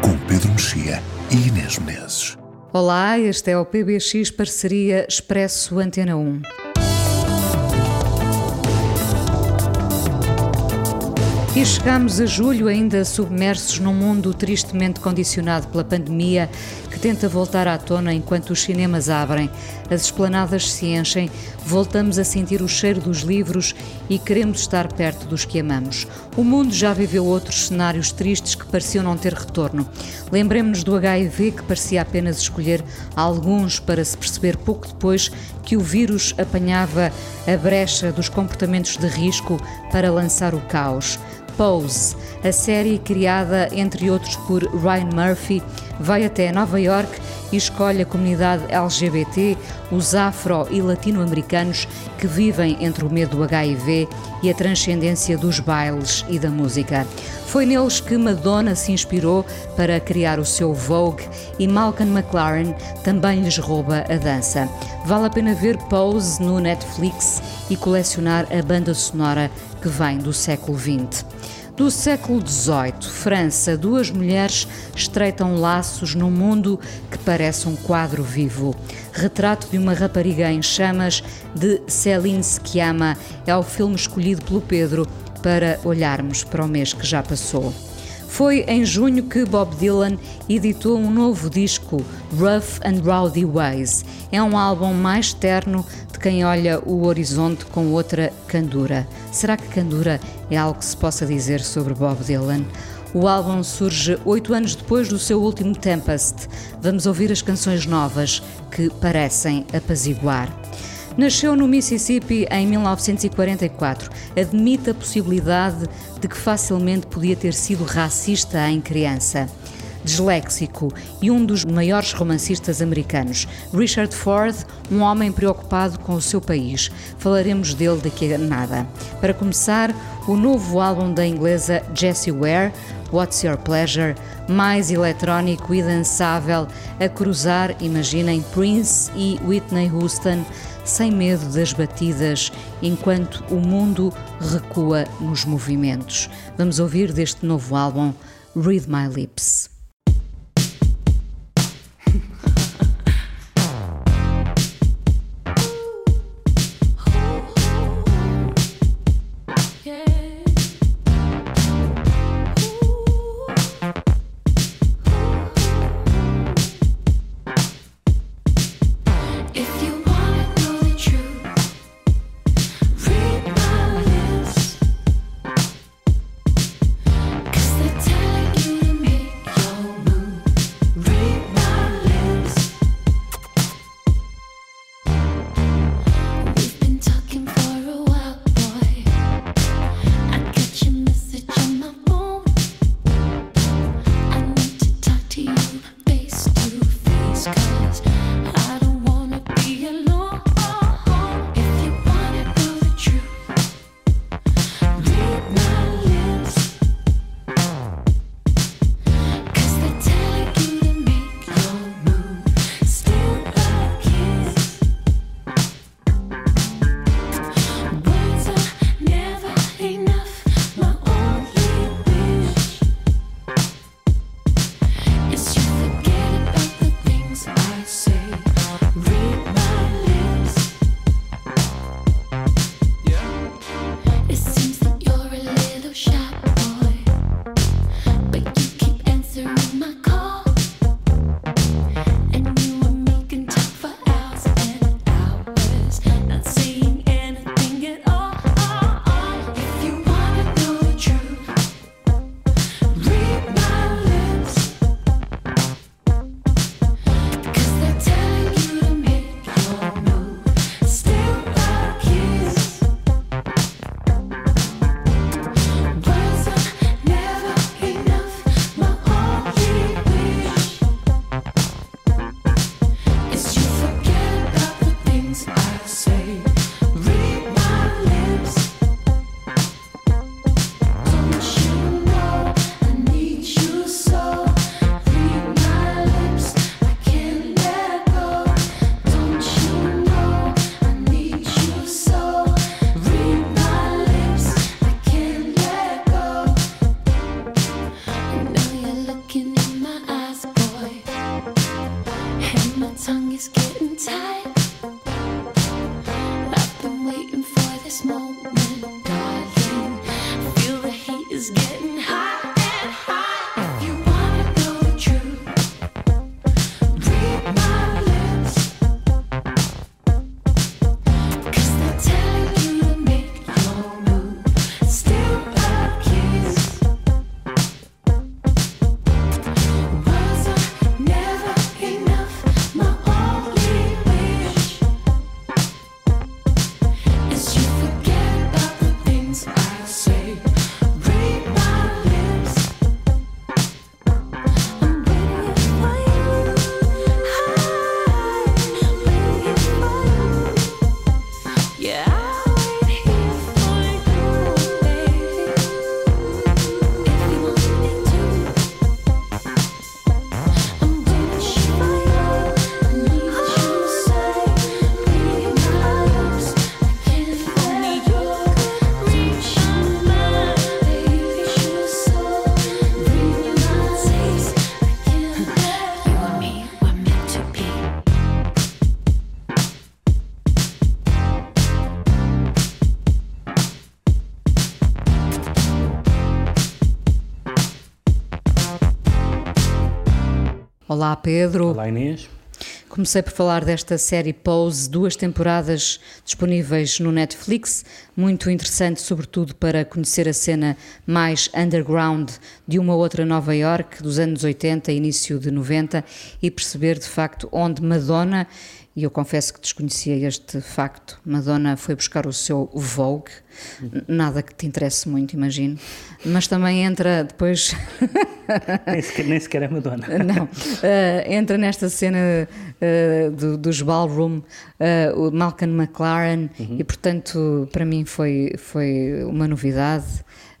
com Pedro Mexia e Inês Menezes. Olá, este é o PBX Parceria Expresso Antena 1. E chegamos a julho ainda submersos num mundo tristemente condicionado pela pandemia que tenta voltar à tona enquanto os cinemas abrem, as esplanadas se enchem, voltamos a sentir o cheiro dos livros e queremos estar perto dos que amamos. O mundo já viveu outros cenários tristes que pareciam não ter retorno. Lembremos-nos do HIV que parecia apenas escolher alguns para se perceber pouco depois que o vírus apanhava a brecha dos comportamentos de risco para lançar o caos. Pose, a série criada entre outros por Ryan Murphy, vai até Nova York e escolhe a comunidade LGBT, os afro e latino-americanos que vivem entre o medo do HIV e a transcendência dos bailes e da música. Foi neles que Madonna se inspirou para criar o seu Vogue e Malcolm McLaren também lhes rouba a dança. Vale a pena ver Pose no Netflix e colecionar a banda sonora que vem do século XX. Do século XVIII, França, duas mulheres estreitam laços num mundo que parece um quadro vivo. Retrato de uma rapariga em chamas de Céline Sciamma é o filme escolhido pelo Pedro para olharmos para o mês que já passou. Foi em junho que Bob Dylan editou um novo disco, Rough and Rowdy Ways. É um álbum mais terno de quem olha o horizonte com outra candura. Será que candura é algo que se possa dizer sobre Bob Dylan? O álbum surge oito anos depois do seu último Tempest. Vamos ouvir as canções novas que parecem apaziguar. Nasceu no Mississippi em 1944. Admite a possibilidade de que facilmente podia ter sido racista em criança. Disléxico e um dos maiores romancistas americanos, Richard Ford, um homem preocupado com o seu país. Falaremos dele daqui a nada. Para começar, o novo álbum da inglesa Jessie Ware, What's Your Pleasure, mais eletrónico e dançável, a cruzar, imaginem, Prince e Whitney Houston, sem medo das batidas, enquanto o mundo recua nos movimentos. Vamos ouvir deste novo álbum Read My Lips. Olá, Pedro. Olá, Inês. Comecei por falar desta série Pose, duas temporadas disponíveis no Netflix, muito interessante, sobretudo para conhecer a cena mais underground de uma outra Nova York dos anos 80, início de 90 e perceber de facto onde Madonna, e eu confesso que desconhecia este facto, Madonna foi buscar o seu Vogue, nada que te interesse muito, imagino, mas também entra depois. nem, sequer, nem sequer é Madonna. Não. Uh, entra nesta cena uh, do, dos ballroom uh, o Malcolm McLaren Uhum. e, portanto, para mim foi, foi uma novidade.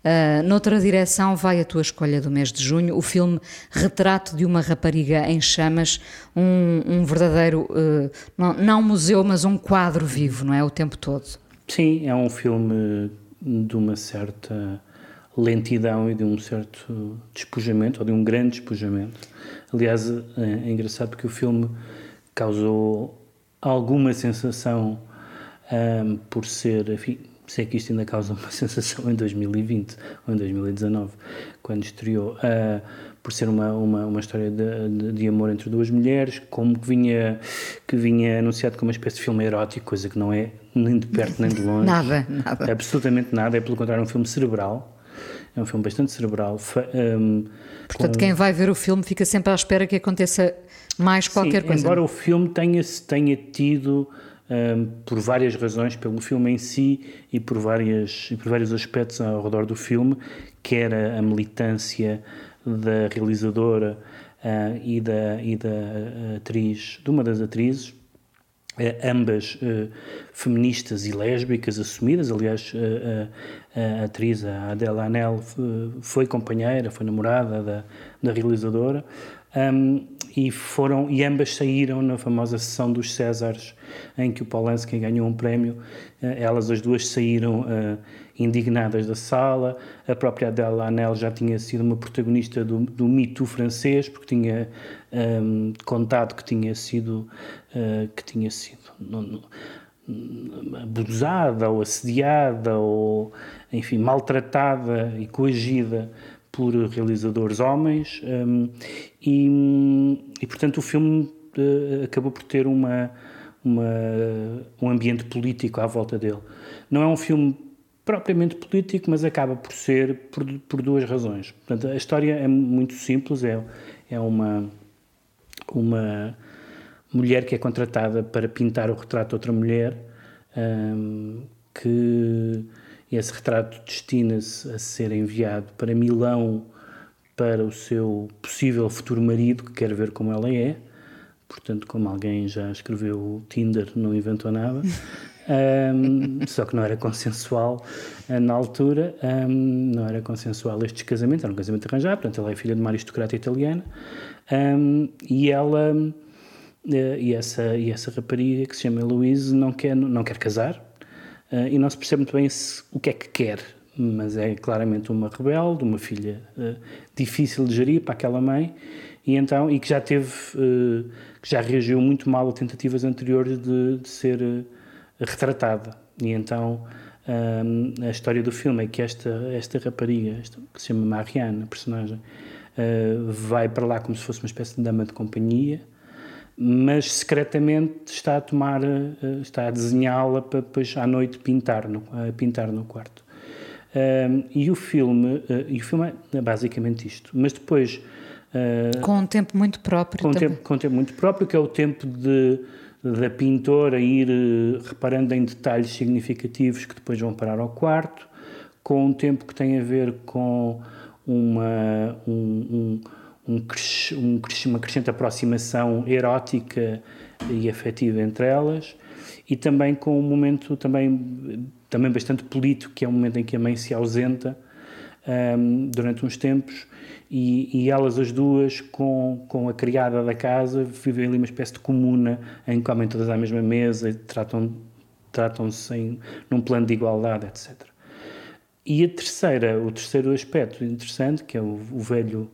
Uh, noutra direção vai a tua escolha do mês de junho, o filme Retrato de uma Rapariga em Chamas, um, um verdadeiro, uh, não, não museu, mas um quadro vivo, não é? O tempo todo. Sim, é um filme de uma certa lentidão e de um certo despojamento, ou de um grande despojamento. Aliás, é, é engraçado porque o filme causou alguma sensação um, por ser, enfim, sei que isto ainda causa uma sensação em 2020 ou em 2019, quando estreou, uh, por ser uma, uma, uma história de, de, de, amor entre duas mulheres, como que vinha, que vinha anunciado como uma espécie de filme erótico, coisa que não é nem de perto nem de longe. nada, nada. Absolutamente nada, é pelo contrário um filme cerebral. É um filme bastante cerebral. Um, Portanto, com... quem vai ver o filme fica sempre à espera que aconteça mais qualquer Sim, coisa. Embora o filme tenha, tenha tido, um, por várias razões, pelo filme em si e por, várias, e por vários aspectos ao redor do filme, que era a militância da realizadora uh, e, da, e da atriz, de uma das atrizes, ambas uh, feministas e lésbicas assumidas. Aliás, a, a atriz, a Adela Anel, foi companheira, foi namorada da, da realizadora. Um, e foram e ambas saíram na famosa sessão dos Césares em que o Polanski ganhou um prémio. Elas as duas saíram uh, indignadas da sala. A própria Adela Anel já tinha sido uma protagonista do, do Me Too francês porque tinha um, contado que tinha sido uh, que tinha sido abusada ou assediada ou enfim maltratada e coagida por realizadores homens um, e, e, portanto o filme uh, acabou por ter uma, uma, um ambiente político à volta dele. Não é um filme propriamente político, mas acaba por ser por, por duas razões. Portanto, a história é muito simples, é, é uma, uma mulher que é contratada para pintar o retrato de outra mulher um, que esse retrato destina-se a ser enviado para Milão para o seu possível futuro marido, que quer ver como ela é. Portanto, como alguém já escreveu o Tinder, não inventou nada. Um, só que não era consensual uh, na altura, um, não era consensual estes casamentos, era um casamento arranjado, portanto ela é filha de uma aristocrata italiana um, e ela uh, e, essa, e essa rapariga que se chama Louise não quer, não quer casar, Uh, e não se percebe muito bem se, o que é que quer, mas é claramente uma rebelde, uma filha uh, difícil de gerir para aquela mãe, E então, e que já teve, eh, que já reagiu muito mal a tentativas anteriores de, de ser retratada. E então, a história do filme é que esta, esta rapariga, esta, que se chama Marianne, a personagem, vai para lá como se fosse uma espécie de dama de companhia, mas secretamente está a tomar, eh, está a desenhá-la para depois à noite pintar no, pintar no quarto. Um, e o filme, eh, e o filme é basicamente isto. Mas depois eh, Com um tempo muito próprio com um tempo, com um tempo muito próprio, que é o tempo de, da pintora ir reparando em detalhes significativos que depois vão parar ao quarto, com um tempo que tem a ver com uma, um, um, um, um uma crescente aproximação erótica e afetiva entre elas, e também com um momento também, também bastante político, que é o momento em que a mãe se ausenta um, durante uns tempos e, e elas as duas com, com a criada da casa vivem ali uma espécie de comuna em que comem todas à mesma mesa tratam, tratam-se num plano de igualdade, etc. E a terceira, o terceiro aspecto interessante, que é o, o velho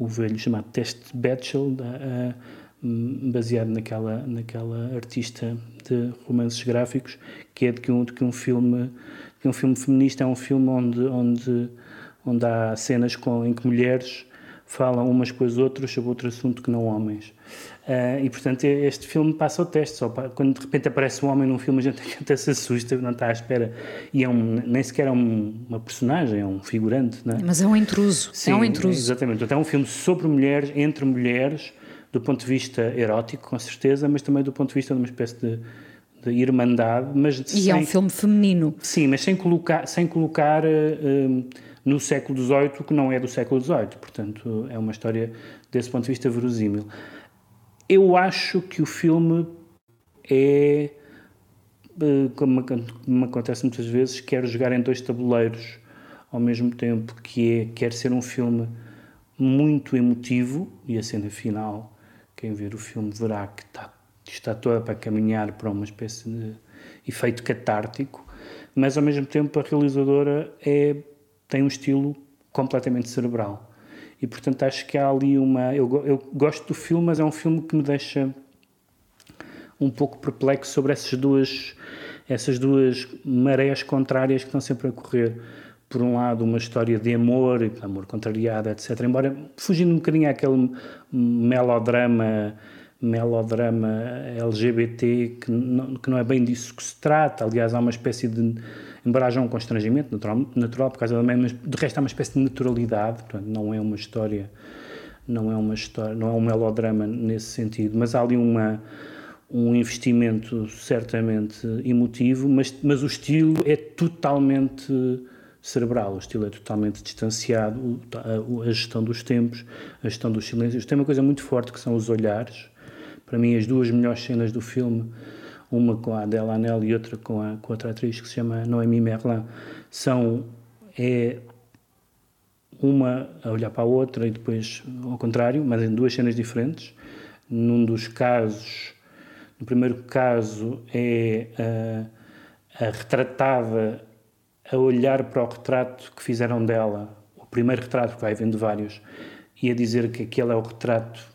o velho chamado teste Batchel, a- hum, baseado naquela, naquela artista de romances gráficos, que é de que um, de que um filme que um filme feminista é um filme onde, onde, onde há cenas com, em que mulheres falam umas com as outras sobre outro assunto que não homens. Ah, e, portanto, este filme passa o teste. Só pa- quando de repente aparece um homem num filme, a gente até se assusta, não está à espera. E é um, nem sequer é um- uma personagem, é um figurante. Não é? Mas é um intruso. é um intruso. Exatamente. Portanto, é um filme sobre mulheres, entre mulheres, do ponto de vista erótico, com certeza, mas também do ponto de vista de uma espécie de, de irmandade. Mas E é um filme feminino. Sim, mas sem colocar, sem colocar eh, no século XVIII o que não é do século XVIII. Portanto, é uma história desse ponto de vista verosímil. Eu acho que o filme é, eh, como, como acontece muitas vezes, quer jogar em dois tabuleiros ao mesmo tempo, que é, quer ser um filme muito emotivo, e a cena final, quem ver o filme verá que está, está toda para caminhar para uma espécie de efeito catártico, mas ao mesmo tempo a realizadora é, tem um estilo completamente cerebral. E portanto acho que há ali uma. Eu, eu gosto do filme, mas é um filme que me deixa um pouco perplexo sobre essas duas, essas duas marés contrárias que estão sempre a correr. Por um lado, uma história de amor, amor contrariado, etc. Embora fugindo um bocadinho àquele melodrama, melodrama LGBT, que não, que não é bem disso que se trata. Aliás, há uma espécie de. Embora haja um constrangimento natural, natural por causa da mãe, mas de resto há uma espécie de naturalidade, portanto, não é uma história não é uma história, não é um melodrama nesse sentido, mas há ali uma um investimento certamente emotivo, mas, mas o estilo é totalmente cerebral, o estilo é totalmente distanciado, a, a gestão dos tempos, a gestão dos silêncios. Tem uma coisa muito forte que são os olhares. Para mim, as duas melhores cenas do filme, uma com a Adele Anel e outra com, a, com outra atriz que se chama Noémie Merlin, são é uma a olhar para a outra e depois ao contrário, mas em duas cenas diferentes. Num dos casos, no primeiro caso é a, a retratada a olhar para o retrato que fizeram dela, o primeiro retrato, que vai vendo vários, e a dizer que aquele é o retrato,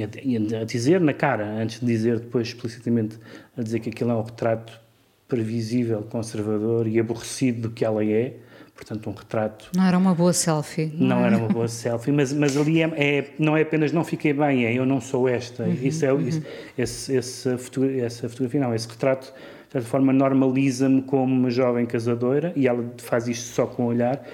e a, e a dizer na cara, antes de dizer depois explicitamente, a dizer que aquele é um retrato previsível, conservador e aborrecido do que ela é, portanto um retrato Não era uma boa selfie. não é? era uma boa selfie, mas, mas ali é, é- não é apenas não fiquei bem, é eu não sou esta. Uhum, isso é, isso- esse, essa, foto- essa fotografia, não, esse retrato, de certa forma, normaliza-me como uma jovem casadora e ela faz isto só com o olhar.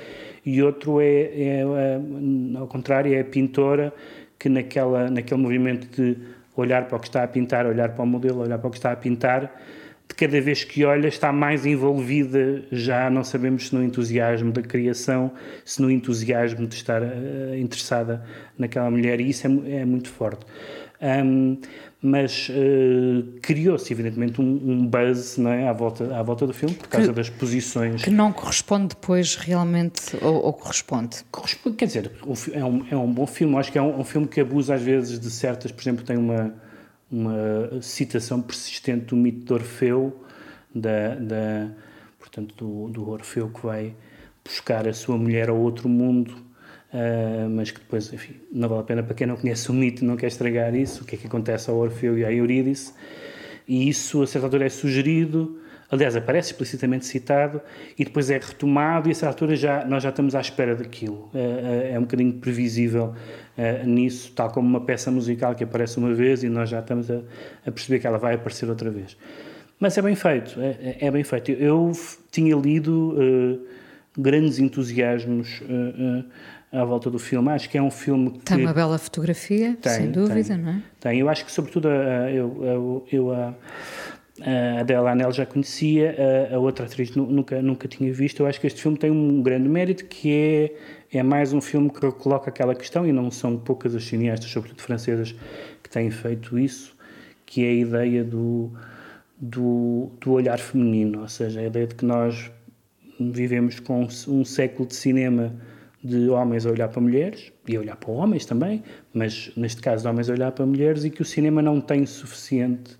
E outro é, é, é, ao contrário, é a pintora que naquela, naquele movimento de olhar para o que está a pintar, olhar para o modelo, olhar para o que está a pintar, de cada vez que olha está mais envolvida, já não sabemos se no entusiasmo da criação, se no entusiasmo de estar eh, interessada naquela mulher, e isso é, é muito forte. Ahm, mas eh, criou-se, evidentemente, um, um buzz não é, à, volta, à volta do filme, por causa Que- das posições. Que não corresponde depois realmente, ou, ou corresponde? Corresponde- Quer dizer, é um, é um bom filme. Acho que é um, um filme que abusa às vezes de certas. Por exemplo, tem uma, uma citação persistente do mito de Orfeu, da, da, portanto, do, do Orfeu que vai buscar a sua mulher a outro mundo uh, mas que depois, enfim, não vale a pena para quem não conhece o mito, não quer estragar isso, o que é que acontece ao Orfeu e à Eurídice, e isso a certa altura é sugerido, aliás, aparece explicitamente citado, e depois é retomado, e a certa altura já, nós já estamos à espera daquilo. Uh, uh, é um bocadinho previsível nisso, tal como uma peça musical que aparece uma vez e nós já estamos a, a perceber que ela vai aparecer outra vez. Mas é bem feito, é, é bem feito. Eu tinha lido grandes entusiasmos à volta do filme. Acho que é um filme que... Tem uma bela fotografia, Tem, sem dúvida, tem. não é? Tem. Eu acho que, sobretudo, a- eu, eu, eu a, a Adela Anel já conhecia, a, a outra atriz nu- nunca, nunca tinha visto. Eu acho que este filme tem um grande mérito, que é, é mais um filme que coloca aquela questão, e não são poucas as cineastas, sobretudo francesas, que têm feito isso, que é a ideia do, do, do olhar feminino, ou seja, a ideia de que nós vivemos com um século de cinema de homens a olhar para mulheres e a olhar para homens também, mas neste caso de homens a olhar para mulheres e que o cinema não tem suficiente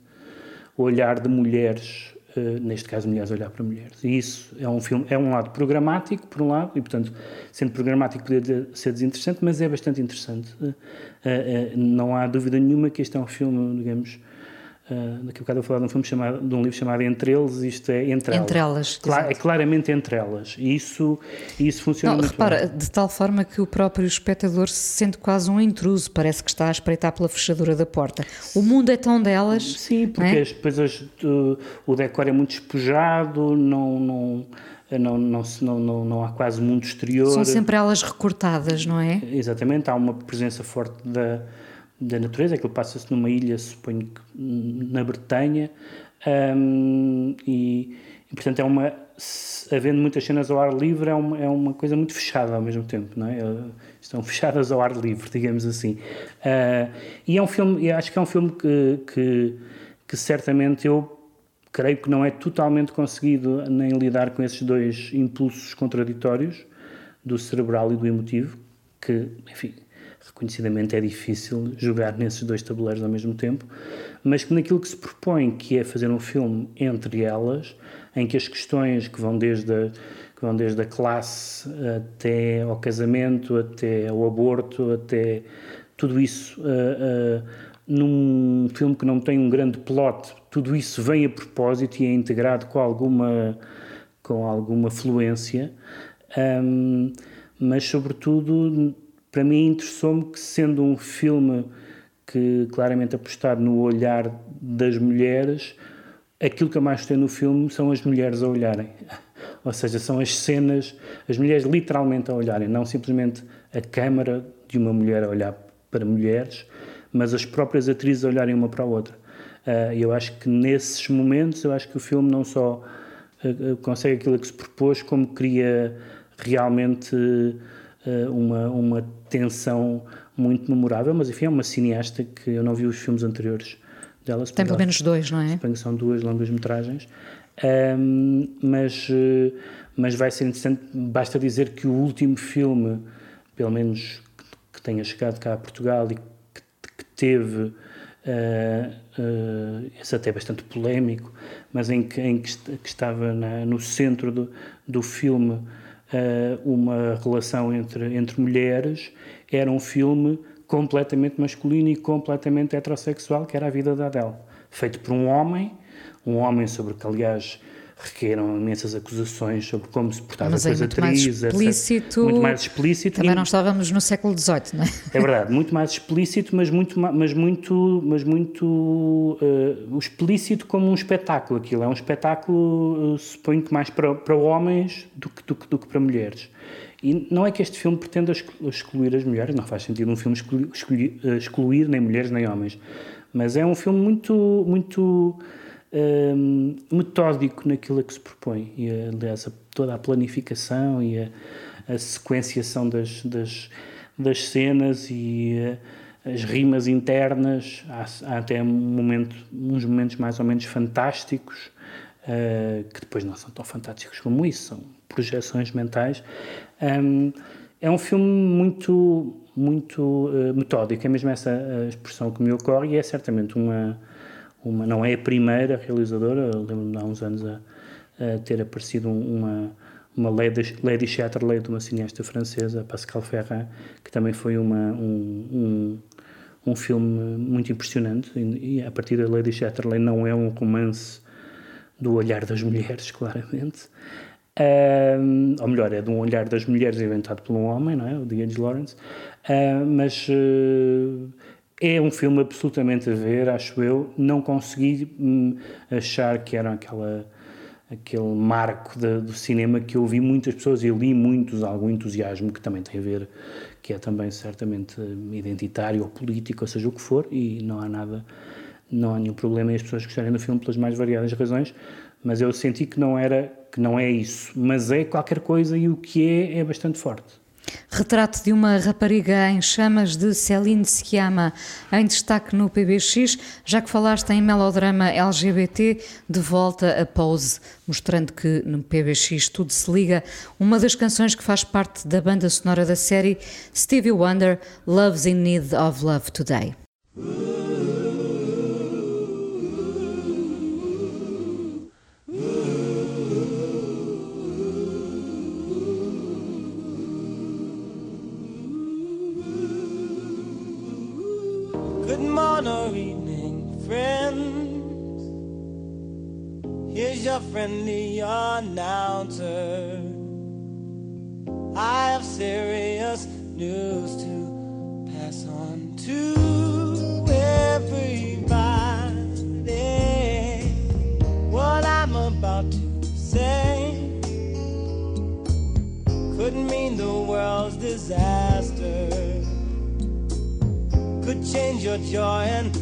olhar de mulheres, eh, neste caso mulheres a olhar para mulheres. E isso é um filme, é um lado programático, por um lado, e portanto, sendo programático poderia ser desinteressante, mas é bastante interessante. Eh, eh, não há dúvida nenhuma que este é um filme, digamos, Uh, daqui a bocado eu falar de um filme chamado, de um livro chamado Entre Eles, isto é Entre Elas. Entre Elas, Cla- é claramente entre elas. E isso, isso funciona Não, repara, bem. de tal forma que o próprio espectador se sente quase um intruso, parece que está a espreitar pela fechadura da porta. O mundo é tão delas. Sim, porque não é? as, depois as, uh, o decor é muito despojado, não, não, não, não, não, não há quase mundo exterior. São sempre elas recortadas, não é? Exatamente, há uma presença forte da, da natureza, aquilo passa-se numa ilha, suponho que na Bretanha, hum, e, e, portanto é uma, havendo muitas cenas ao ar livre, é uma, é uma coisa muito fechada ao mesmo tempo, não é? Eh, Estão fechadas ao ar livre, digamos assim. Ah, e é um filme, eu acho que é um filme que, que, que certamente eu creio que não é totalmente conseguido nem lidar com esses dois impulsos contraditórios, do cerebral e do emotivo, que, enfim, reconhecidamente é difícil jogar nesses dois tabuleiros ao mesmo tempo, mas que naquilo que se propõe, que é fazer um filme entre elas, em que as questões que vão desde a, que vão desde a classe até ao casamento, até ao aborto, até tudo isso uh, uh, num filme que não tem um grande plot, tudo isso vem a propósito e é integrado com alguma, com alguma fluência, um, mas sobretudo para mim interessou-me que sendo um filme que claramente apostar no olhar das mulheres, aquilo que eu mais gostei no filme são as mulheres a olharem. Ou seja, são as cenas, as mulheres literalmente a olharem, não simplesmente a câmara de uma mulher a olhar para mulheres, mas as próprias atrizes a olharem uma para a outra. Uh, eu acho que nesses momentos, eu acho que o filme não só uh, consegue aquilo que se propôs, como cria realmente uma, uma tensão muito memorável, mas enfim, é uma cineasta que eu não vi os filmes anteriores dela. Tem pelo menos dois, não é? Suponho que são duas longas metragens. Um, mas, uh, mas vai ser interessante, basta dizer que o último filme, pelo menos que, tenha chegado cá a Portugal e que, que teve, uh, uh, esse até bastante polémico, mas em que, em que, que estava na, no centro do, do filme uma relação entre, entre mulheres, era um filme completamente masculino e completamente heterossexual, que era a vida da Adele. Feito por um homem, um homem sobre que, aliás, requeram imensas acusações sobre como se portava Mas com é as muito mais etc. explícito. Muito mais explícito. Também e- não estávamos no século XVIII, não é? é verdade, muito mais explícito, mas muito, ma- mas muito, mas muito o explícito como um espetáculo. Aquilo é um espetáculo, eh, suponho que mais para, para homens do que, do, que, do que para mulheres. E não é que este filme pretenda exclu- excluir as mulheres, não faz sentido um filme excluir, excluir, eh, excluir nem mulheres nem homens, mas é um filme muito, muito hum, metódico naquilo a que se propõe. E, aliás, a- toda a planificação e a, a sequenciação das, das, das cenas e eh, as rimas internas. Há, há até um momento, uns momentos mais ou menos fantásticos, eh, que depois não são tão fantásticos como isso, são projeções mentais. Hum, é um filme muito, muito eh, metódico, é mesmo essa a expressão que me ocorre e é certamente uma, uma não é a primeira realizadora, lembro-me há uns anos a, a ter aparecido um- uma, uma Lady, Lady Chatterley de uma cineasta francesa, Pascal Ferrand, que também foi uma, um, um, um filme muito impressionante. E, e a partir da Lady Chatterley não é um romance do olhar das mulheres, claramente. Um, ou melhor, é de um olhar das mulheres inventado por um homem, não é? O D.H. Lawrence. Uh, mas uh, é um filme absolutamente a ver, acho eu. Não consegui hum, achar que era aquela, aquele marco de- do cinema que eu vi muitas pessoas e li muitos, algum entusiasmo que também tem a ver, que é também certamente identitário ou político, ou seja o que for, e não há nada, não há nenhum problema em as pessoas gostarem do filme pelas mais variadas razões, mas eu senti que não era, que não é isso, mas é qualquer coisa e o que é é bastante forte. Retrato de uma rapariga em chamas de Céline Sciamma, em destaque no PBX, já que falaste em melodrama LGBT, de volta a Pose, mostrando que no PBX tudo se liga. Uma das canções que faz parte da banda sonora da série, Stevie Wonder, Love's in Need of Love Today. Here's your friendly announcer. I have serious news to pass on to everybody. What I'm about to say could mean the world's disaster could change your joy and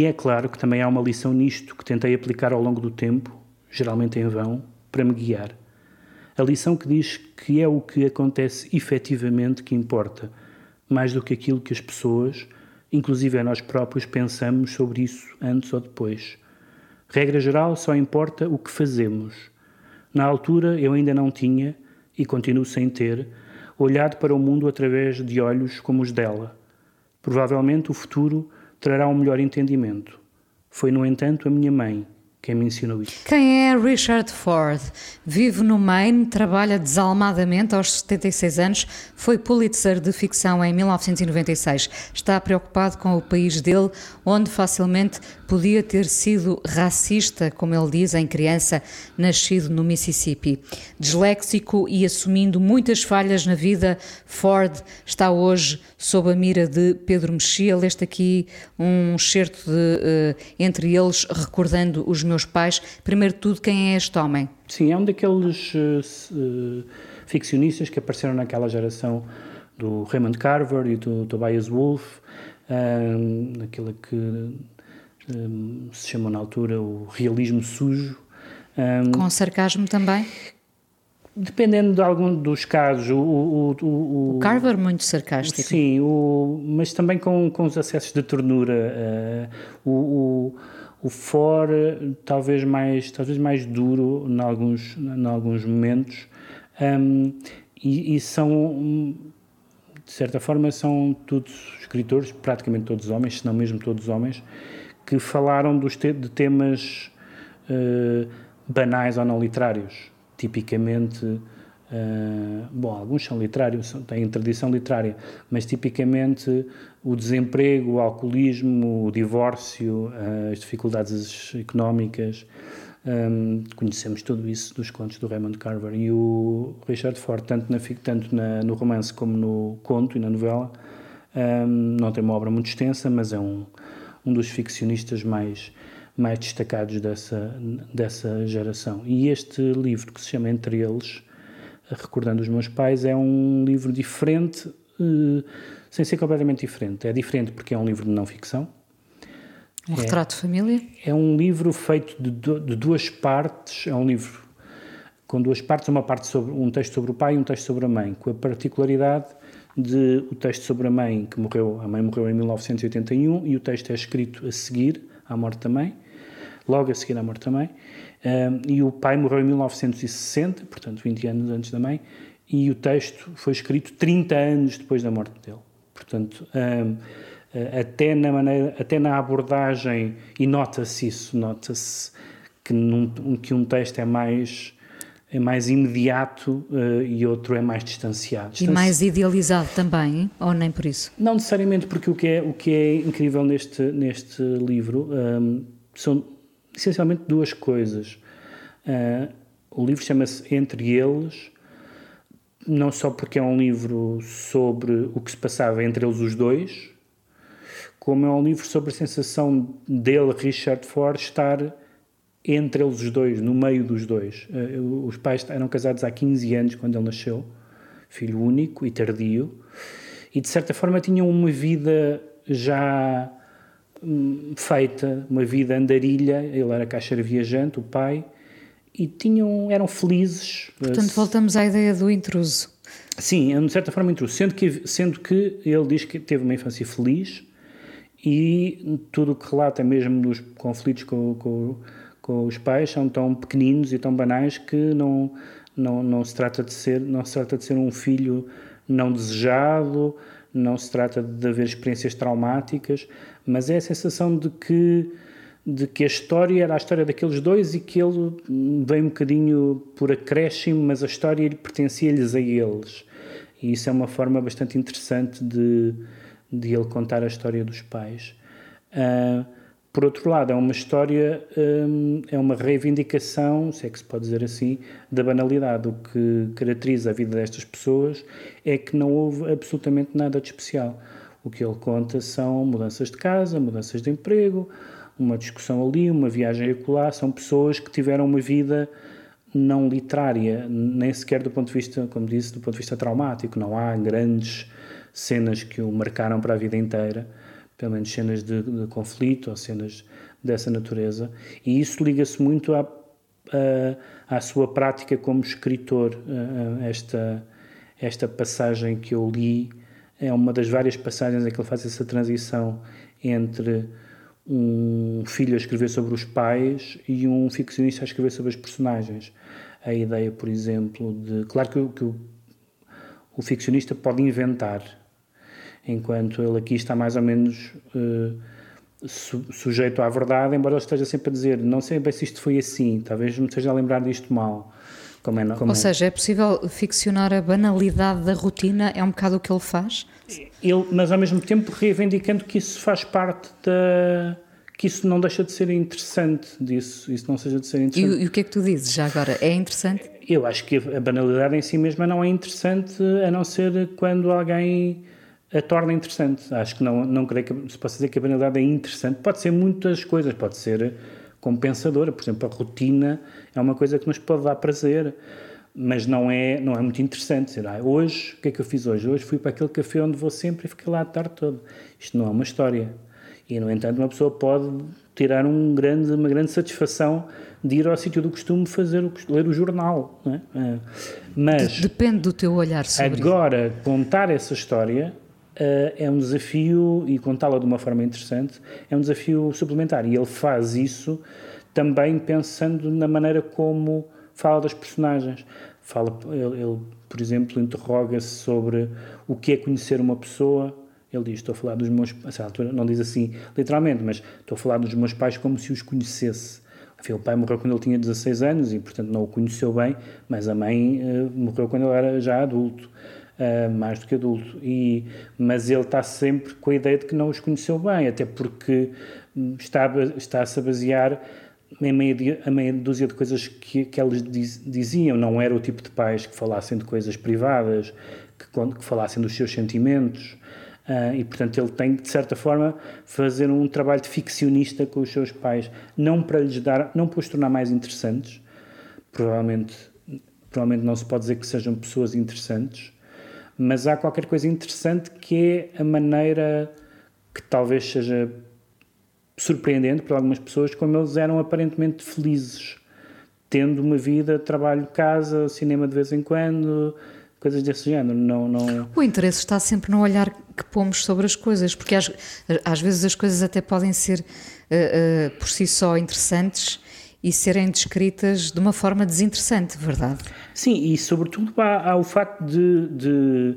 E é claro que também há uma lição nisto que tentei aplicar ao longo do tempo, geralmente em vão, para me guiar. A lição que diz que é o que acontece efetivamente que importa, mais do que aquilo que as pessoas, inclusive nós próprios, pensamos sobre isso antes ou depois. Regra geral, só importa o que fazemos. Na altura eu ainda não tinha, e continuo sem ter, olhado para o mundo através de olhos como os dela. Provavelmente o futuro trará um melhor entendimento. Foi, no entanto, a minha mãe quem me ensinou isto. Quem é Richard Ford? Vive no Maine, trabalha desalmadamente aos 76 anos, foi Pulitzer de ficção em 1996. Está preocupado com o país dele, onde facilmente podia ter sido racista, como ele diz, em criança, nascido no Mississippi. Disléxico e assumindo muitas falhas na vida, Ford está hoje sob a mira de Pedro Mexia. Leste aqui um excerto de, eh, entre eles, recordando os meus pais. Primeiro de tudo, quem é este homem? Sim, é um daqueles uh, ficcionistas que apareceram naquela geração do Raymond Carver e do Tobias Wolff, um, naquilo que um, se chamou na altura o realismo sujo. Um, Com sarcasmo também? Dependendo de algum dos casos. O, o, o, o Carver, muito sarcástico. Sim, mas também com, com os acessos de ternura. Uh, o, o For talvez mais talvez mais duro em alguns em alguns momentos. Um, e, e, são de certa forma são todos escritores praticamente todos homens se não mesmo todos homens que falaram dos te de temas uh, banais ou não literários. Tipicamente Uh, bom, alguns são literários, têm tradição literária, mas tipicamente o desemprego, o alcoolismo, o divórcio, uh, as dificuldades económicas, um, conhecemos tudo isso dos contos do Raymond Carver. E o Richard Ford, tanto, na, tanto na, no romance como no conto e na novela, um, não tem uma obra muito extensa, mas é um, um dos ficcionistas mais mais destacados dessa, dessa geração. E este livro, que se chama Entre Eles, Recordando os Meus Pais, é um livro diferente, uh, sem ser completamente diferente. É diferente porque é um livro de não ficção. Um é, retrato de família? É um livro feito de, de, duas partes. É um livro com duas partes, uma parte sobre um texto sobre o pai e um texto sobre a mãe, com a particularidade de o texto sobre a mãe que morreu, a mãe morreu em 1981 e o texto é escrito a seguir à morte da mãe, logo a seguir à morte da mãe. Um, e o pai morreu em 1960, portanto 20 anos antes da mãe, e o texto foi escrito 30 anos depois da morte dele. Portanto, um, até, na maneira, até na abordagem, e nota-se isso, nota-se que, que um texto é mais é mais imediato uh, e outro é mais distanciado. E mais idealizado também, hein? ou nem por isso? Não necessariamente, porque o que é, o que é incrível neste, neste livro um, são essencialmente duas coisas. Uh, o livro chama-se Entre Eles, não só porque é um livro sobre o que se passava entre eles os dois, como é um livro sobre a sensação dele, Richard Ford, estar entre eles os dois, no meio dos dois. Uh, os pais eram casados há 15 anos quando ele nasceu, filho único e tardio, e de certa forma tinham uma vida já hum, feita, uma vida andarilha. Ele era caixeiro viajante, o pai, e tinham, eram felizes. Portanto, voltamos à ideia do intruso. Sim, de certa forma intruso, sendo que, sendo que ele diz que teve uma infância feliz e tudo o que relata, mesmo dos conflitos com, com com os pais são tão pequeninos e tão banais que não, não, não, se trata de ser, não se trata de ser um filho não desejado, não se trata de haver experiências traumáticas, mas é a sensação de que, de que a história era a história daqueles dois e que ele veio um bocadinho por acréscimo, mas a história pertencia-lhes a eles. E isso é uma forma bastante interessante de, de ele contar a história dos pais. Uh, por outro lado, é uma história, hum, é uma reivindicação, se é que se pode dizer assim, da banalidade. O que caracteriza a vida destas pessoas é que não houve absolutamente nada de especial. O que ele conta são mudanças de casa, mudanças de emprego, uma discussão ali, uma viagem acolá. São pessoas que tiveram uma vida não literária, nem sequer do ponto de vista, como disse, do ponto de vista traumático. Não há grandes cenas que o marcaram para a vida inteira, pelo menos cenas de, de conflito ou cenas dessa natureza, e isso liga-se muito à, à, à sua prática como escritor. Esta, esta passagem que eu li é uma das várias passagens em que ele faz essa transição entre um filho a escrever sobre os pais e um ficcionista a escrever sobre as personagens. A ideia, por exemplo, de. Claro que, o- que o, o ficcionista pode inventar, enquanto ele aqui está mais ou menos eh, su- sujeito à verdade, embora ele esteja sempre a dizer: não sei bem se isto foi assim, talvez me esteja a lembrar disto mal. Como é, como Ou seja, é possível ficcionar a banalidade da rotina? É um bocado o que ele faz? ele, mas ao mesmo tempo reivindicando que isso faz parte da. que isso não deixa de ser interessante, disso, isso não seja de ser E, interessante. o- e o que é que tu dizes já agora? É interessante? Eu acho que a banalidade em si mesma não é interessante, a não ser quando alguém a torna interessante. Acho que não, não creio que se possa dizer que a banalidade é interessante. Pode ser muitas coisas, pode ser compensadora. Por exemplo, a rotina é uma coisa que nos pode dar prazer, mas não é, não é muito interessante. Dizer, ah, hoje, o que é que eu fiz hoje? Hoje fui para aquele café onde vou sempre e fiquei lá a tarde toda. Isto não é uma história. E, no entanto, uma pessoa pode tirar um grande, uma grande satisfação de ir ao sítio do costume fazer o, ler o jornal. É? Ah, Mas Depende do teu olhar sobre isso. agora, contar essa história é um desafio, e contá-la de uma forma interessante, é um desafio suplementar. E ele faz isso também pensando na maneira como fala das personagens. Fala, ele, ele, por exemplo, interroga-se sobre o que é conhecer uma pessoa. Ele diz: Estou a falar dos meus. Altura não diz assim literalmente, mas estou a falar dos meus pais como se os conhecesse. Enfim, o pai morreu quando ele tinha 16 anos e, portanto, não o conheceu bem, mas a mãe eh, morreu quando ele era já adulto, eh, mais do que adulto. E, mas ele está sempre com a ideia de que não os conheceu bem, até porque hum, está, a a basear em meia, a meia dúzia de coisas que, que eles diz- diziam. Não era o tipo de pais que falassem de coisas privadas, que, que falassem dos seus sentimentos. Ah, e, portanto, ele tem de certa forma, fazer um trabalho de ficcionista com os seus pais, não para lhes dar, não para os tornar mais interessantes, provavelmente, provavelmente não se pode dizer que sejam pessoas interessantes, mas há qualquer coisa interessante que é a maneira que talvez seja surpreendente para algumas pessoas, como eles eram aparentemente felizes, tendo uma vida, trabalho, casa, cinema de vez em quando, coisas desse género. Não, não, O interesse está sempre no olhar que pomos sobre as coisas, porque às, às vezes as coisas até podem ser eh, eh, por si só interessantes e serem descritas de uma forma desinteressante, verdade? Sim, e sobretudo há, há o facto de, de,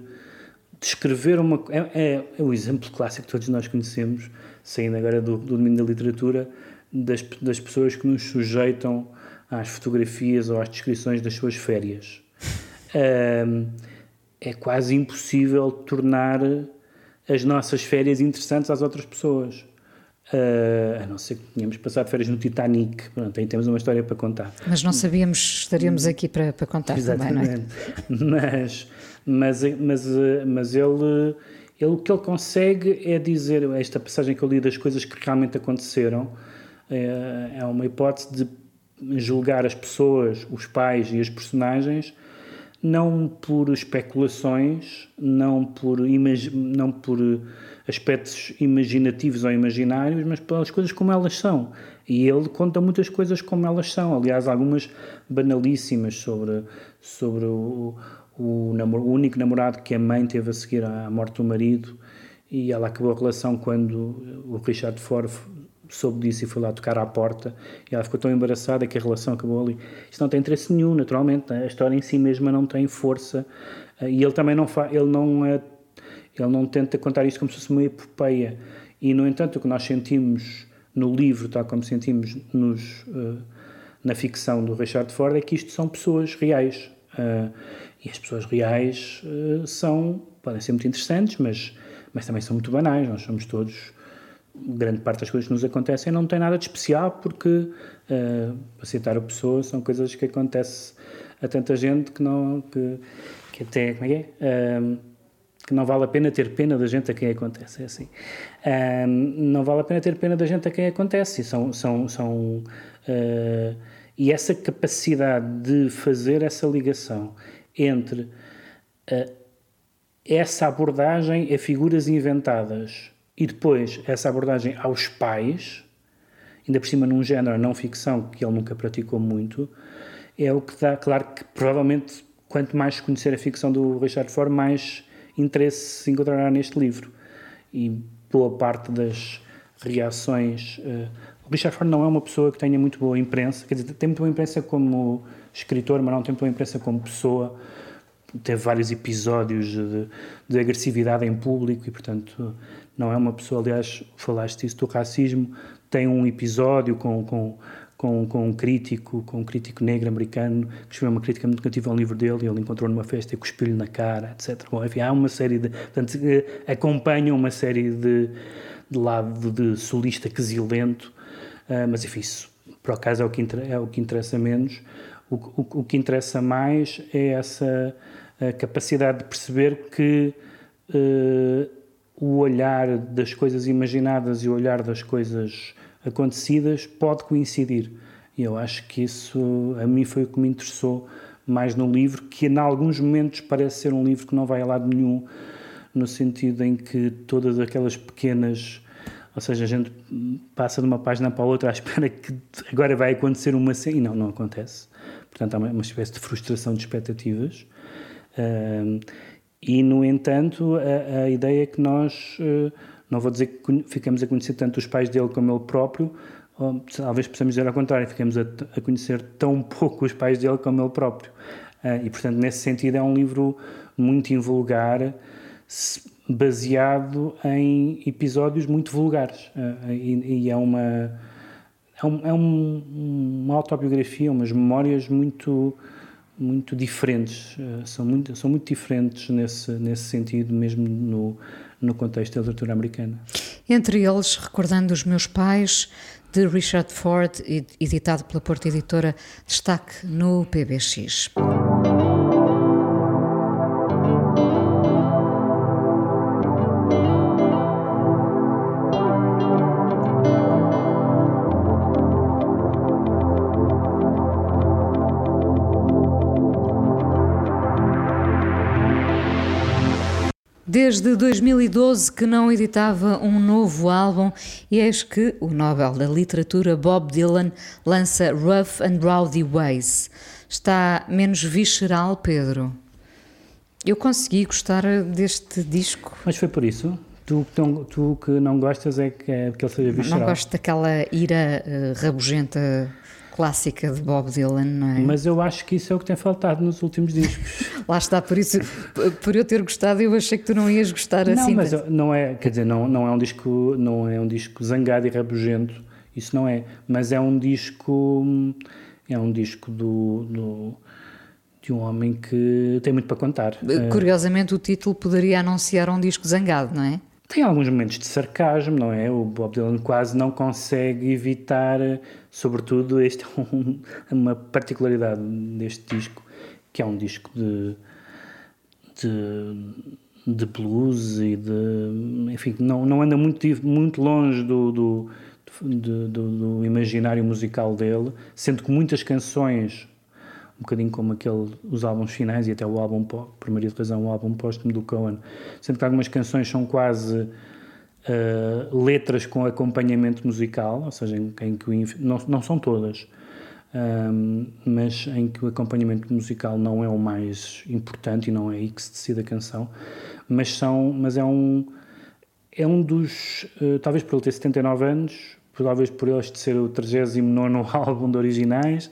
de escrever uma. É, é, é o exemplo clássico que todos nós conhecemos, saindo agora do, do domínio da literatura, das, das pessoas que nos sujeitam às fotografias ou às descrições das suas férias. Ahm, é quase impossível tornar as nossas férias interessantes às outras pessoas. Ah, a não ser que tenhamos passado férias no Titanic, pronto, aí temos uma história para contar. Mas não sabíamos, estaríamos aqui para, para contar também, não é? Exatamente. Mas, mas, mas, mas ele, ele, o que ele consegue é dizer, esta passagem que eu li das coisas que realmente aconteceram, é, é uma hipótese de julgar as pessoas, os pais e as personagens, não por especulações, não por, não por aspectos imaginativos ou imaginários, mas pelas coisas como elas são. E ele conta muitas coisas como elas são, aliás, algumas banalíssimas sobre, sobre o, o, namoro, o único namorado que a mãe teve a seguir à morte do marido e ela acabou a relação quando o Richard Ford soube disso e foi lá tocar à porta e ela ficou tão embaraçada que a relação acabou ali. Isto não tem interesse nenhum, naturalmente, a história em si mesma não tem força e ele também não ele não é, ele não tenta contar isto como se fosse uma epopeia. E no entanto o que nós sentimos no livro, tal como sentimos nos, uh, na ficção do Richard Ford, é que isto são pessoas reais. E as pessoas reais são, podem ser muito interessantes, mas, mas também são muito banais, nós somos todos grande parte das coisas que nos acontecem não tem nada de especial porque, uh, para citar a pessoa, são coisas que acontecem a tanta gente que não que, que até, como é que é? Uh, que não vale a pena ter pena da gente a quem acontece, é assim. Uh, não vale a pena ter pena da gente a quem acontece, e são, são, são e essa capacidade de fazer essa ligação entre essa abordagem a figuras inventadas e depois essa abordagem aos pais, ainda por cima num género não ficção que ele nunca praticou muito, é o que dá, claro que provavelmente quanto mais conhecer a ficção do Richard Ford, mais interesse se encontrará neste livro. E boa parte das reações. Uh, o Richard Ford não é uma pessoa que tenha muito boa imprensa, quer dizer, tem muito boa imprensa como escritor, mas não tem boa imprensa como pessoa. Teve vários episódios de, de agressividade em público e, portanto, não é uma pessoa. Aliás, falaste isso do racismo. Tem um episódio com, com com, com, um crítico, com um crítico negro americano, que escreveu uma crítica muito negativa ao livro dele, e ele encontrou numa festa e cuspiu-lhe na cara, etc. Bom, enfim, há uma série de... Portanto, acompanham uma série de, de lado de solista quesilento, uh, mas enfim, isso, por acaso, é o que, é o que interessa menos. O, o, o que interessa mais é essa capacidade de perceber que uh, o olhar das coisas imaginadas e o olhar das coisas acontecidas pode coincidir. E eu acho que isso, a mim, foi o que me interessou mais no livro, que em alguns momentos parece ser um livro que não vai a lado nenhum, no sentido em que todas aquelas pequenas. Ou seja, a gente passa de uma página para a outra à espera que agora vai acontecer uma cena e não, não acontece. Portanto, há uma, espécie de frustração de expectativas. Uh, e, no entanto, a, a, ideia é que nós. Uh, não vou dizer que ficamos a conhecer tanto os pais dele como ele próprio, ou, talvez possamos dizer ao contrário, ficamos a, a, conhecer tão pouco os pais dele como ele próprio. Uh, e, portanto, nesse sentido, é um livro muito invulgar, baseado em episódios muito vulgares. Uh, e, e, é uma. É, um, é um, uma autobiografia, umas memórias muito muito diferentes, uh, são muito, são muito diferentes nesse, nesse sentido, mesmo no, no contexto da literatura americana. Entre eles, recordando os meus pais, de Richard Ford, editado pela Porta Editora, destaque no PBX. Desde 2012 que não editava um novo álbum e eis que o Nobel da Literatura Bob Dylan lança Rough and Rowdy Ways. Está menos visceral, Pedro? Eu consegui gostar deste disco. Mas foi por isso? Tu, tu, tu que não gostas é que, é que ele seja visceral? Não gosto daquela ira uh, rabugenta clássica de Bob Dylan, não é? Mas eu acho que isso é o que tem faltado nos últimos discos. Lá está, por isso, por eu ter gostado, eu achei que tu não ias gostar não, assim. Mas tanto. não é, quer dizer, não, não é um disco, não é um disco zangado e rabugento, isso não é, mas é um disco, é um disco do, do de um homem que tem muito para contar. Curiosamente, o título poderia anunciar um disco zangado, não é? Tem alguns momentos de sarcasmo, não é? O Bob Dylan quase não consegue evitar, sobretudo, este é um, uma particularidade deste disco, que é um disco de, de, de blues e de. Enfim, não, não anda muito, muito longe do, do, do, do imaginário musical dele, sendo que muitas canções um bocadinho como aquele, os álbuns finais e até o álbum, por maioria de razão, o álbum póstumo do Cohen, sendo que algumas canções são quase uh, letras com acompanhamento musical, ou seja, em, em que o, não, não são todas, um, mas em que o acompanhamento musical não é o mais importante e não é aí que se decide a canção, mas, são, mas é um é um dos, uh, talvez por ele ter 79 anos, talvez por ele este ser o 39 álbum de originais,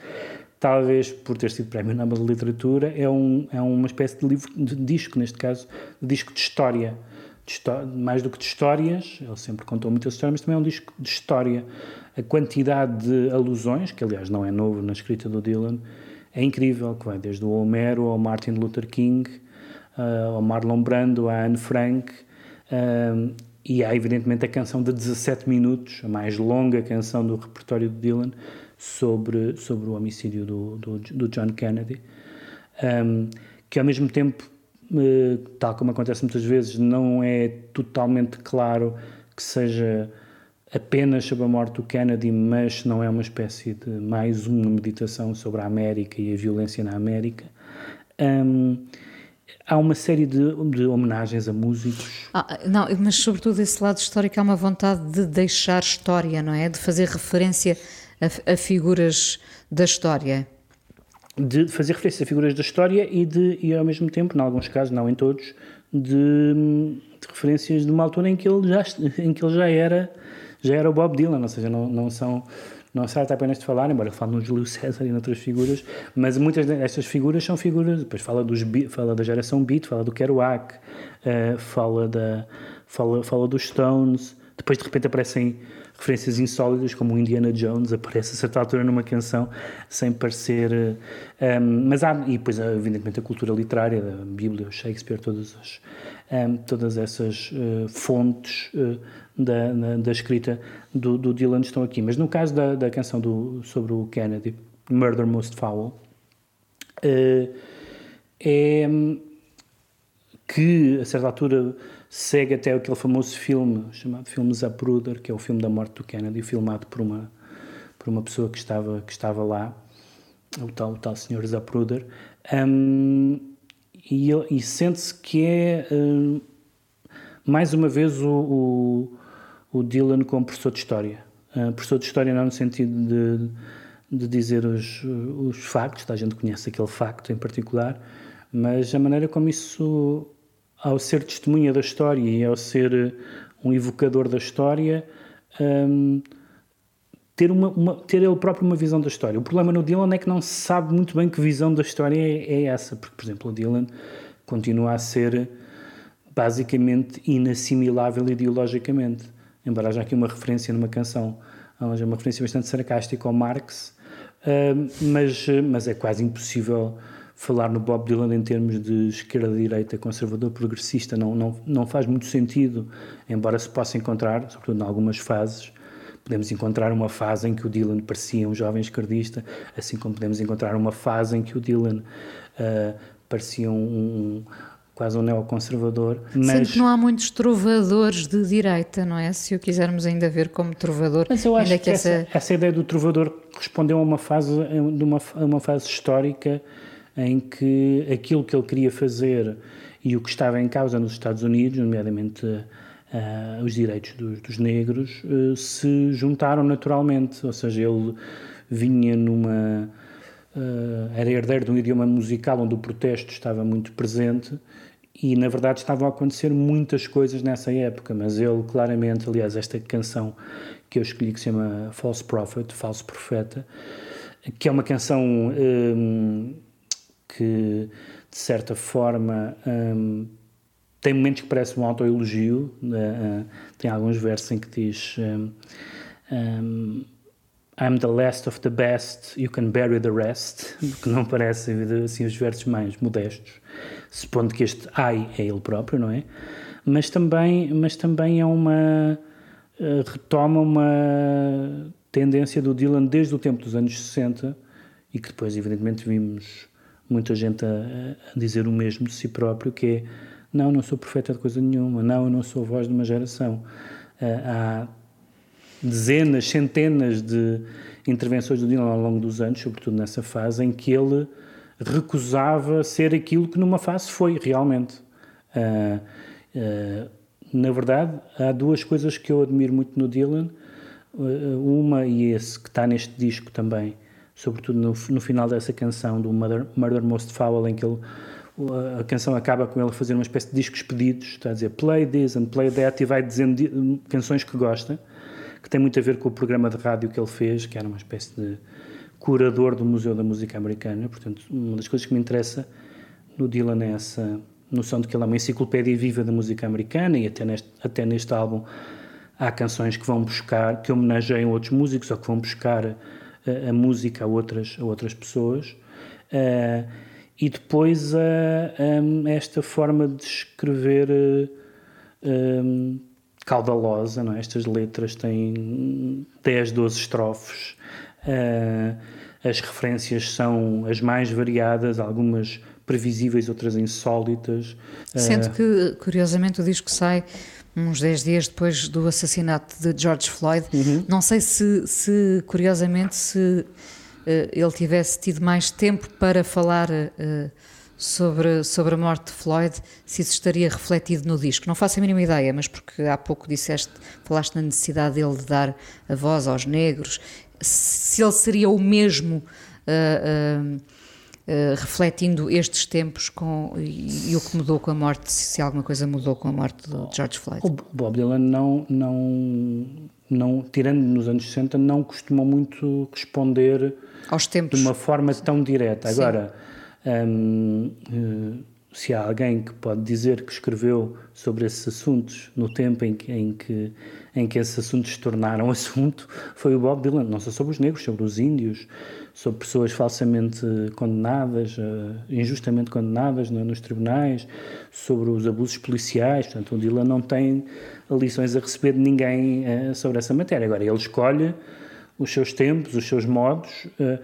talvez por ter sido Prémio Nobel de Literatura, é, um, é uma espécie de livro, de disco, neste caso, de disco de história. De mais do que de histórias, ele sempre contou muitas histórias, mas também é um disco de história. A quantidade de alusões, que aliás não é novo na escrita do Dylan, é incrível, que vai desde o Homero ao Martin Luther King, uh, ao Marlon Brando, à Anne Frank, uh, e há evidentemente a canção de 17 minutos, a mais longa canção do repertório de Dylan, sobre, sobre o homicídio do, do, do John Kennedy, um, que ao mesmo tempo, uh, tal como acontece muitas vezes, não é totalmente claro que seja apenas sobre a morte do Kennedy, mas não é uma espécie de mais uma meditação sobre a América e a violência na América. Um, há uma série de, de homenagens a músicos. Ah, não, mas sobretudo esse lado histórico há uma vontade de deixar história, não é? De fazer referência a, a figuras da história. de fazer referência a figuras da história e, de, e ao mesmo tempo, em alguns casos, não em todos, de, de referências de uma altura em que ele já, em que ele já era já era o Bob Dylan, ou seja, não, não são não se trata apenas de falar, embora fale no Júlio César e noutras figuras, mas muitas destas figuras são figuras, depois fala, dos, fala da geração Beat, fala do Kerouac, eh, fala, da, fala, fala dos Stones, depois de repente aparecem referências insólitas como o Indiana Jones aparece a certa altura numa canção sem parecer eh, um, mas há e depois evidentemente a cultura literária a Bíblia, o Shakespeare todas as um, todas essas eh, fontes eh, da, na- da escrita do, do Dylan estão aqui. Mas no caso da, da canção do, sobre o Kennedy Murder Most Foul eh, é que a certa altura segue até aquele famoso filme chamado filme Zapruder, que é o filme da morte do Kennedy, filmado por uma por uma pessoa que estava que estava lá, o tal o tal senhor Zapruder, Hum, e, e sente-se que é hum, mais uma vez o, o, o Dylan como professor de história. Uh, professor de história não no sentido de, de dizer os, os factos, a gente conhece aquele facto em particular, mas a maneira como isso, ao ser testemunha da história e ao ser eh, um evocador da história, hum, ter, uma, uma- ter ele próprio uma visão da história. O problema no Dylan é que não se sabe muito bem que visão da história é, é essa, porque, por exemplo, o Dylan continua a ser basicamente inassimilável ideologicamente. Embora haja aqui uma referência numa canção, haja uma referência bastante sarcástica ao Marx, ah, mas, mas é quase impossível falar no Bob Dylan em termos de esquerda-direita, conservador, progressista, não, não, não faz muito sentido, embora se possa encontrar, sobretudo em algumas fases, podemos encontrar uma fase em que o Dylan parecia um jovem esquerdista, assim como podemos encontrar uma fase em que o Dylan ah, parecia um, um- quase um neoconservador, Sendo mas... que não há muitos trovadores de direita, não é? Se o quisermos ainda ver como trovador. Mas eu acho ainda que, essa, essa ideia do trovador correspondeu a uma fase, de uma, a uma fase histórica em que aquilo que ele queria fazer e o que estava em causa nos Estados Unidos, nomeadamente ah, os direitos dos, dos negros, eh, se juntaram naturalmente. Ou seja, ele vinha numa. ah, era herdeiro de um idioma musical onde o protesto estava muito presente e na verdade estavam a acontecer muitas coisas nessa época, mas ele claramente, aliás, esta canção que eu escolhi que se chama False Prophet, Falso Profeta, que é uma canção que de certa forma hum, tem momentos que parece um autoelogio, né, ah, tem alguns versos em que diz hum, hum, I'm the last of the best, you can bury the rest, que não parecem assim os versos mais modestos, supondo que este I é ele próprio, não é? Mas também, mas também é uma eh, retoma uma tendência do Dylan desde o tempo dos anos 60 e que depois evidentemente vimos muita gente a, a dizer o mesmo de si próprio, que é não, não sou profeta de coisa nenhuma, não, eu não sou voz de uma geração. Ah, há dezenas, centenas de intervenções do Dylan ao longo dos anos, sobretudo nessa fase, em que ele recusava ser aquilo que numa fase foi realmente. Ah, ah, na verdade, há duas coisas que eu admiro muito no Dylan. Ah, uma, e esse que está neste disco também, sobretudo no, no final dessa canção do Murder, Murder Most Foul, em que ele, a canção acaba com ele fazer uma espécie de discos pedidos, está a dizer play this and play that, e vai dizendo di- canções que gosta que tem muito a ver com o programa de rádio que ele fez, que era uma espécie de curador do Museu da Música Americana. Portanto, uma das coisas que me interessa no Dylan é essa noção de que ele é uma enciclopédia viva da música americana e até neste, até neste álbum há canções que vão buscar, que homenageiam outros músicos ou que vão buscar a, a música a outras, a outras pessoas. Eh, e depois a, esta forma de escrever eh, um, caudalosa, não é? Estas letras têm 10, 12 estrofes, uh, as referências são as mais variadas, algumas previsíveis, outras insólitas. Sendo Uh, que, curiosamente, o disco sai uns 10 dias depois do assassinato de George Floyd. Uhum. Não sei se, se, curiosamente, se eh, ele tivesse tido mais tempo para falar eh, sobre, sobre a morte de Floyd, se isso estaria refletido no disco. Não faço a mínima ideia, mas porque há pouco disseste, falaste na necessidade dele de dar a voz aos negros, se ele seria o mesmo. ah, ah, refletindo estes tempos com, e, e o que mudou com a morte, se, se alguma coisa mudou com a morte do George Floyd. O Bob Dylan não, não, não, tirando nos anos 60, não costumou muito responder aos tempos de uma forma tão direta. Sim. Agora, hum, eh, se há alguém que pode dizer que escreveu sobre esses assuntos no tempo em que, em que, em que esses assuntos se tornaram assunto, foi o Bob Dylan. Não só sobre os negros, sobre os índios, sobre pessoas falsamente condenadas, eh, injustamente condenadas no- nos tribunais, sobre os abusos policiais. Portanto, o Dylan não tem lições a receber de ninguém eh, sobre essa matéria. Agora, ele escolhe os seus tempos, os seus modos, eh,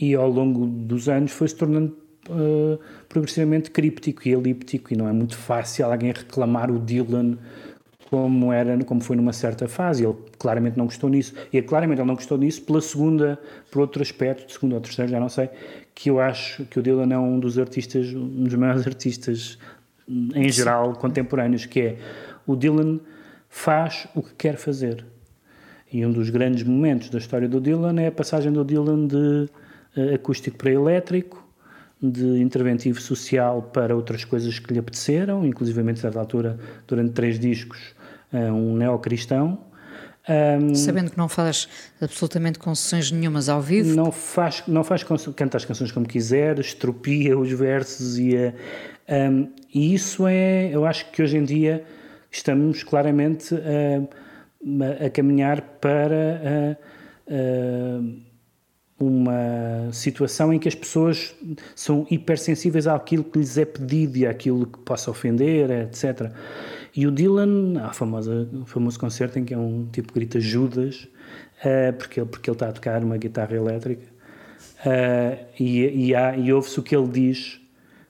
e ao longo dos anos foi se tornando progressivamente críptico e elíptico, e não é muito fácil alguém reclamar o Dylan como era, como foi numa certa fase. Ele claramente não gostou nisso. E claramente ele não gostou nisso pela segunda, por outro aspecto, segundo ou terceiro, já não sei, que eu acho que o Dylan é um dos artistas, um dos maiores artistas em geral contemporâneos, que é o Dylan faz o que quer fazer. E um dos grandes momentos da história do Dylan é a passagem do Dylan de eh, acústico para elétrico, de interventivo social para outras coisas que lhe apeteceram, inclusivamente a certa altura, durante três discos, um neocristão. Um, Sabendo que não faz absolutamente concessões nenhumas ao vivo. não faz, não faz canta as canções como quiser, estropia os versos e, a- um, e isso é, eu acho que hoje em dia estamos claramente a, a caminhar para a- a uma situação em que as pessoas são hipersensíveis àquilo que lhes é pedido e àquilo que possa ofender, etc. E o Dylan, há famosa, o famoso concerto em que é um tipo que grita Judas, eh, porque, ele, porque ele está a tocar uma guitarra elétrica, eh, e, e, e ouve-se o que ele diz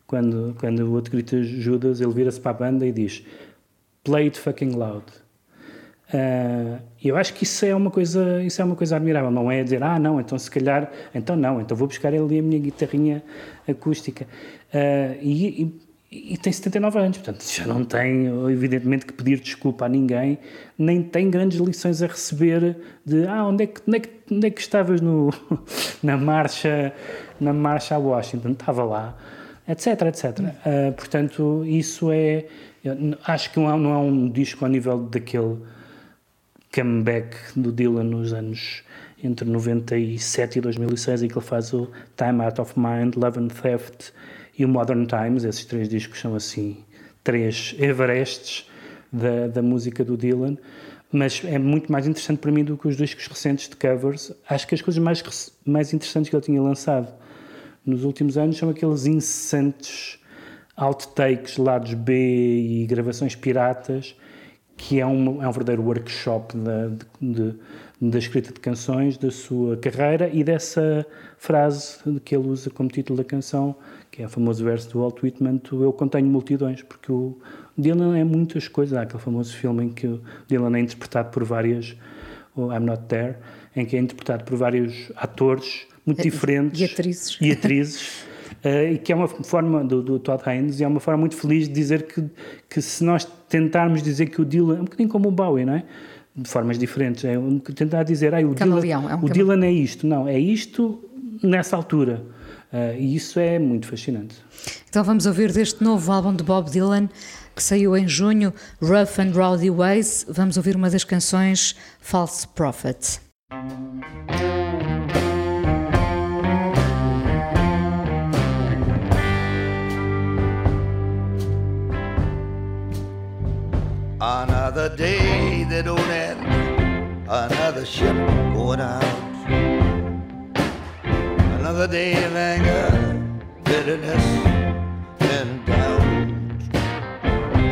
quando, quando o outro grita Judas, ele vira-se para a banda e diz Play it fucking loud. E eu acho que isso é uma coisa isso é uma coisa admirável. Não é dizer ah não então se calhar então não então vou buscar ali a minha guitarrinha acústica. Ah, e, e, e tem 79 anos portanto já não tem evidentemente que pedir desculpa a ninguém nem tem grandes lições a receber de ah onde é que onde é que, onde é que estavas no na marcha na marcha a Washington estava lá etc, etc. Ah, portanto, isso é. acho que não há, não há um disco ao nível daquele comeback do Dylan nos anos entre 97 e 2006, em que ele faz o Time Out of Mind, Love and Theft e o Modern Times. Esses três discos são assim, três Everests da, da música do Dylan. Mas é muito mais interessante para mim do que os discos recentes de covers. Acho que as coisas mais, mais interessantes que ele tinha lançado nos últimos anos são aqueles incessantes outtakes, lados B e gravações piratas, que é um, é um verdadeiro workshop da, de- de- da escrita de canções, da sua carreira e dessa frase que ele usa como título da canção, que é o famoso verso do Walt Whitman, Eu Contenho Multidões, porque o Dylan é muitas coisas. Há aquele famoso filme em que o Dylan é interpretado por várias, o I'm Not There, em que é interpretado por vários atores muito diferentes e atrizes. e atrizes, eh, e que é uma forma do, do Todd Haynes, e é uma forma muito feliz de dizer que, que se nós tentarmos dizer que o Dylan, é um bocadinho como o Bowie, não é? De formas diferentes, é um, tentar dizer, ai, o, Dylan, é um o. Dylan é isto, não, é isto nessa altura. Eh, e isso é muito fascinante. Então vamos ouvir deste novo álbum de Bob Dylan, que saiu em junho, Rough and Rowdy Ways. Vamos ouvir uma das canções, False Prophet. Another day that don't end, another ship going out. Another day of anger, bitterness, and doubt.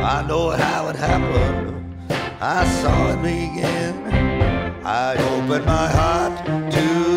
I know how it happened, I saw it begin. I opened my heart to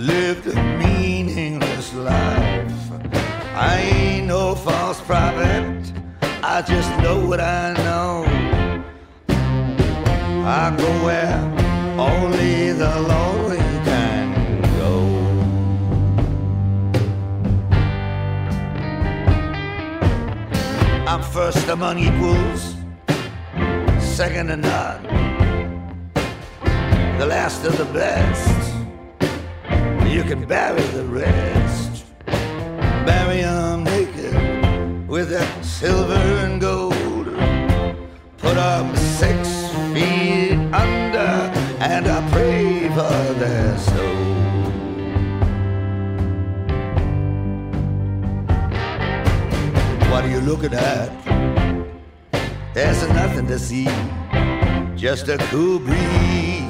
unlived, meaningless life. I ain't no false prophet, I just know what I know. I go where only the lonely can go. I'm first among equals, second to none, the last of the best. You can bury the rest, bury 'em naked with that silver and gold. Put 'em six feet under, and I pray for their soul. What are you looking at? There's nothing to see, just a cool breeze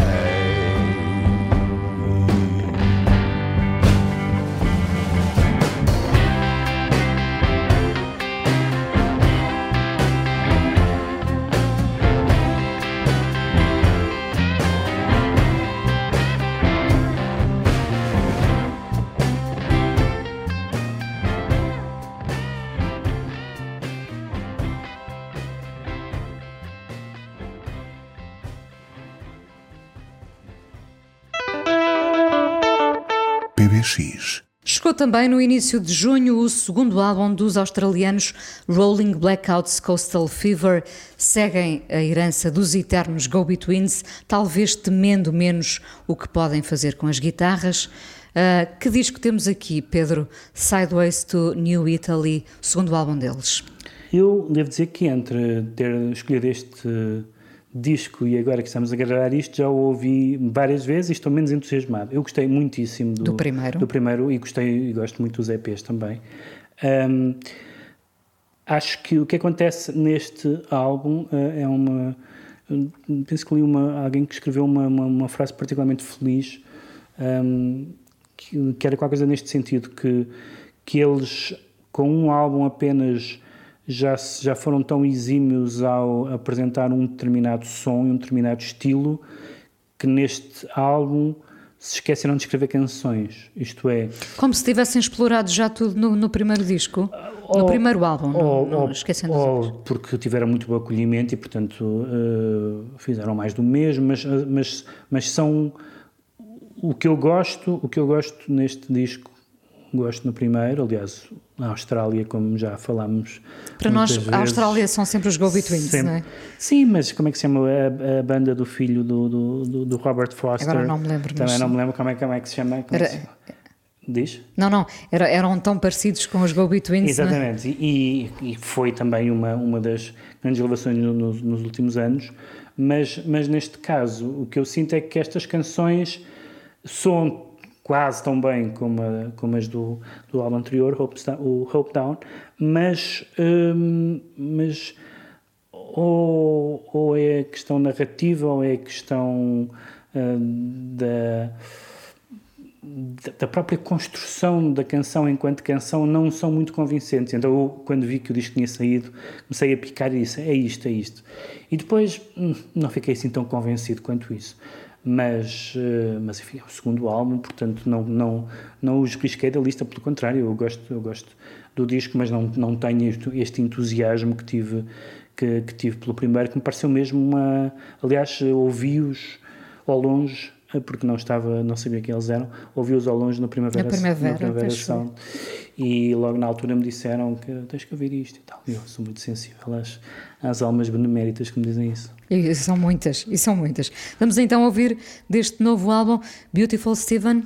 Também no início de junho o segundo álbum dos australianos Rolling Blackouts Coastal Fever. Seguem a herança dos eternos Go-Betweens, talvez temendo menos o que podem fazer com as guitarras. Ah, que disco temos aqui, Pedro? Sideways to New Italy, segundo álbum deles. Eu devo dizer que entre ter escolhido este disco e agora que estamos a gravar isto, já o ouvi várias vezes e estou menos entusiasmado. Eu gostei muitíssimo do, Do primeiro. do primeiro e gostei e gosto muito dos EPs também. Ahm, acho que o que acontece neste álbum eh, é uma. Penso que li uma, alguém que escreveu uma, uma, uma frase particularmente feliz, ahm, que, que era qualquer coisa neste sentido: que, que eles, com um álbum apenas, já, já foram tão exímios ao apresentar um determinado som e um determinado estilo, que neste álbum se esqueceram de escrever canções. Isto é, Como se tivessem explorado já tudo no, no primeiro disco, no ou- primeiro álbum, não, ou, não ou- esquecendo ou porque tiveram muito bom acolhimento e, portanto, eh, fizeram mais do mesmo, mas, mas, mas são o que eu gosto, o que eu gosto neste disco, gosto no primeiro, aliás, na Austrália, como já falámos. Para nós, muitas a vezes, Austrália são sempre os Go-Betweens, não é? Sim, mas como é que se chama a, a banda do filho do, do, do- do Robert Foster? Agora não me lembro, Também não me lembro como é, como é que se chama. é Era- se chama? Diz? Não, não, era- eram tão parecidos com os Go-Betweens, não é? Exatamente, e, e foi também uma, uma das grandes elevações no- nos, nos últimos anos, mas, mas neste caso o que eu sinto é que estas canções soam quase tão bem como, a- como as do, do álbum anterior, Hope, o Hope Down, mas, hum, mas ou, ou é a questão narrativa ou é a questão hum, da- da própria construção da canção enquanto canção não são muito convincentes. Então, eu, quando vi que o disco tinha saído, comecei a picar e disse: é isto, é isto. E depois hum, não fiquei assim tão convencido quanto isso. Mas, eh, mas enfim, é o segundo álbum, portanto, não, não, não os risquei da lista, pelo contrário, eu gosto, eu gosto do disco, mas não, não tenho este, entusiasmo que tive, que, que tive pelo primeiro, que me pareceu mesmo uma. Aliás, ouvi-os ao longe, porque não estava, não sabia quem eles eram, ouvi-os ao longe na primavera, Na primavera, na primavera. Sound. e logo na altura me disseram que tens que ouvir isto e tal. E eu sou muito sensível às, às almas beneméritas que me dizem isso. E são muitas, e são muitas. Vamos então ouvir deste novo álbum, Beautiful Steven.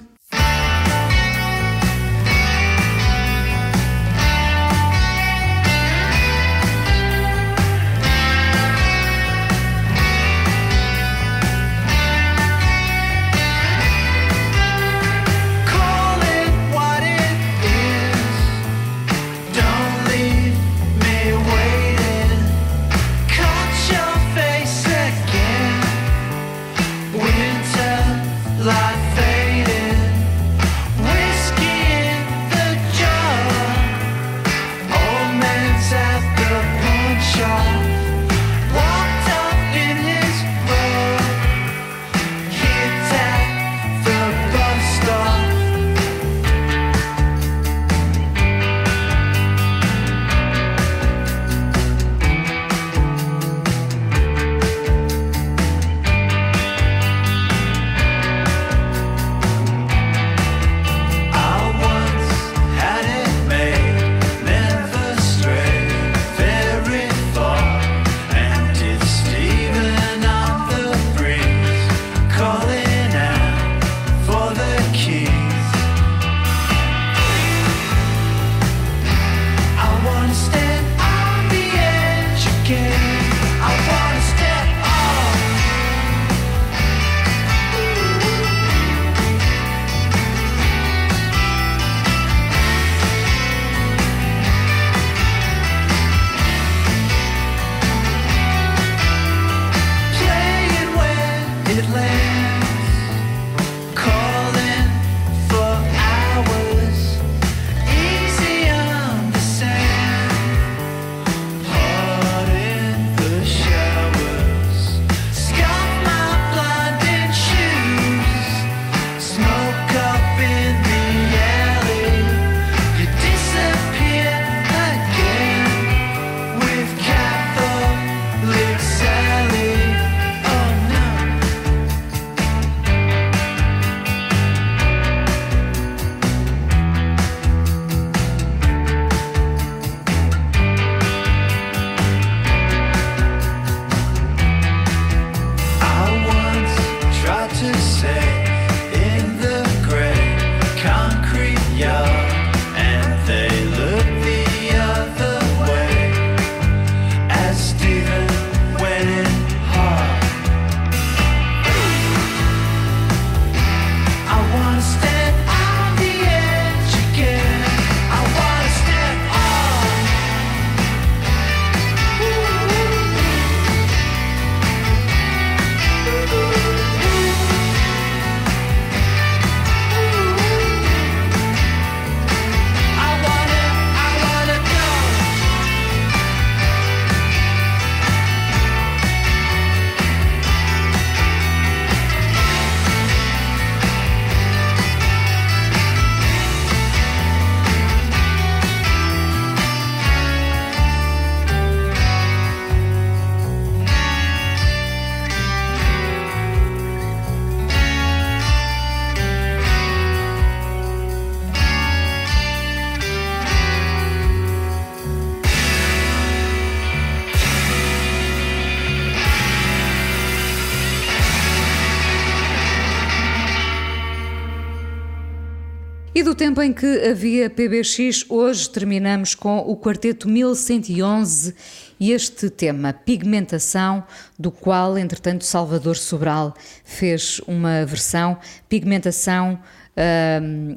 Em que havia PBX, hoje terminamos com o Quarteto 1111 e este tema, pigmentação, do qual, entretanto, Salvador Sobral fez uma versão, pigmentação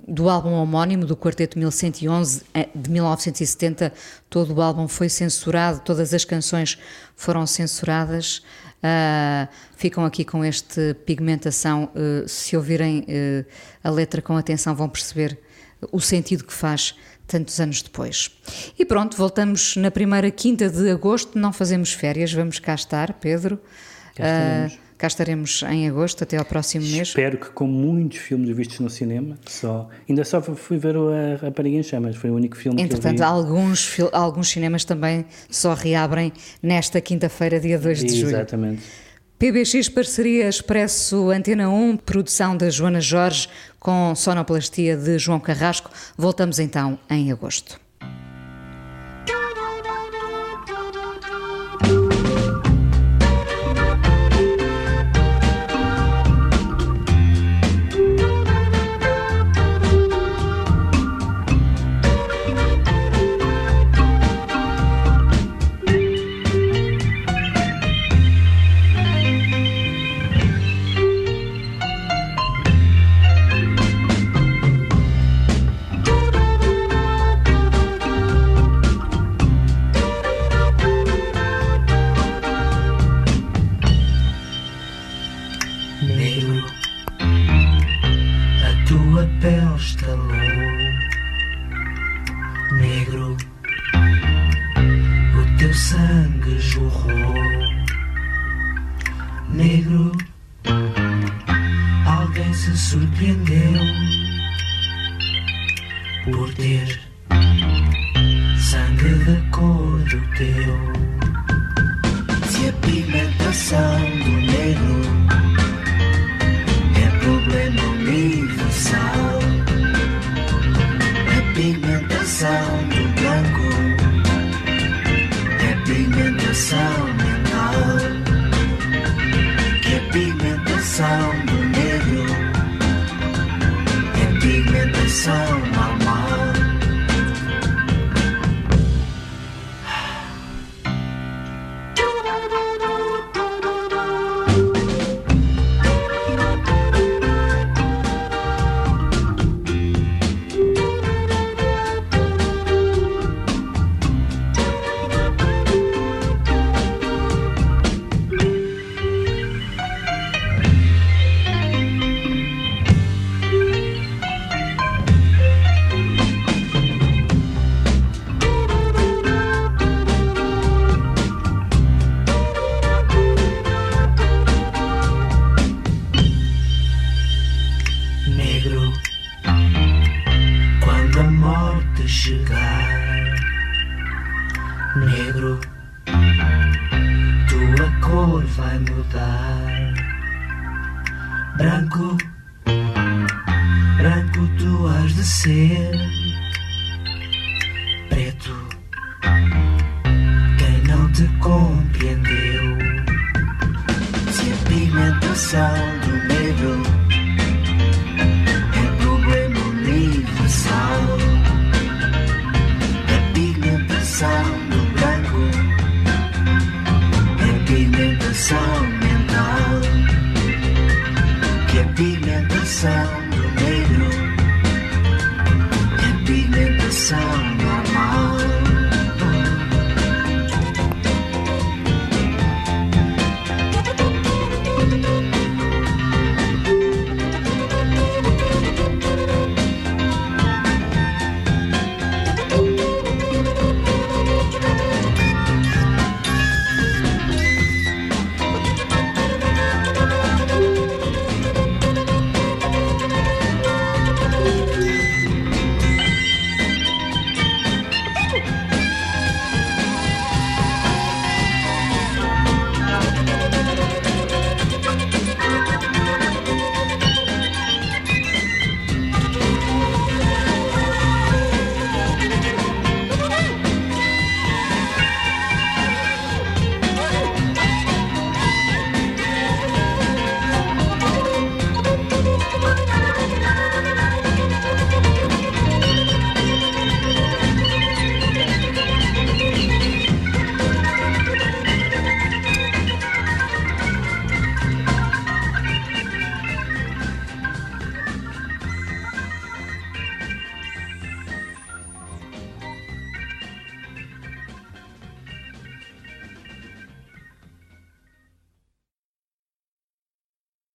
do álbum homónimo do Quarteto 1111 eh, de 1970. Todo o álbum foi censurado, todas as canções foram censuradas. Ah, ficam aqui com este pigmentação. eh, se ouvirem eh, a letra com atenção, vão perceber o sentido que faz tantos anos depois. E pronto, voltamos na primeira quinta de agosto. Não fazemos férias, vamos cá estar, Pedro. Cá Ah, estaremos. cá estaremos em agosto, até ao próximo mês. Espero que com muitos filmes vistos no cinema, só ainda só fui ver o A Rapariga em Chamas, foi o único filme que eu Entretanto, vi. alguns, alguns cinemas também só reabrem nesta quinta-feira, dia 2 de julho. Exatamente. PBX Parceria Expresso Antena 1, produção da Joana Jorge com sonoplastia de João Carrasco. Voltamos então em agosto. Morte chegar, negro, tua cor vai mudar. Branco, branco tu has de ser.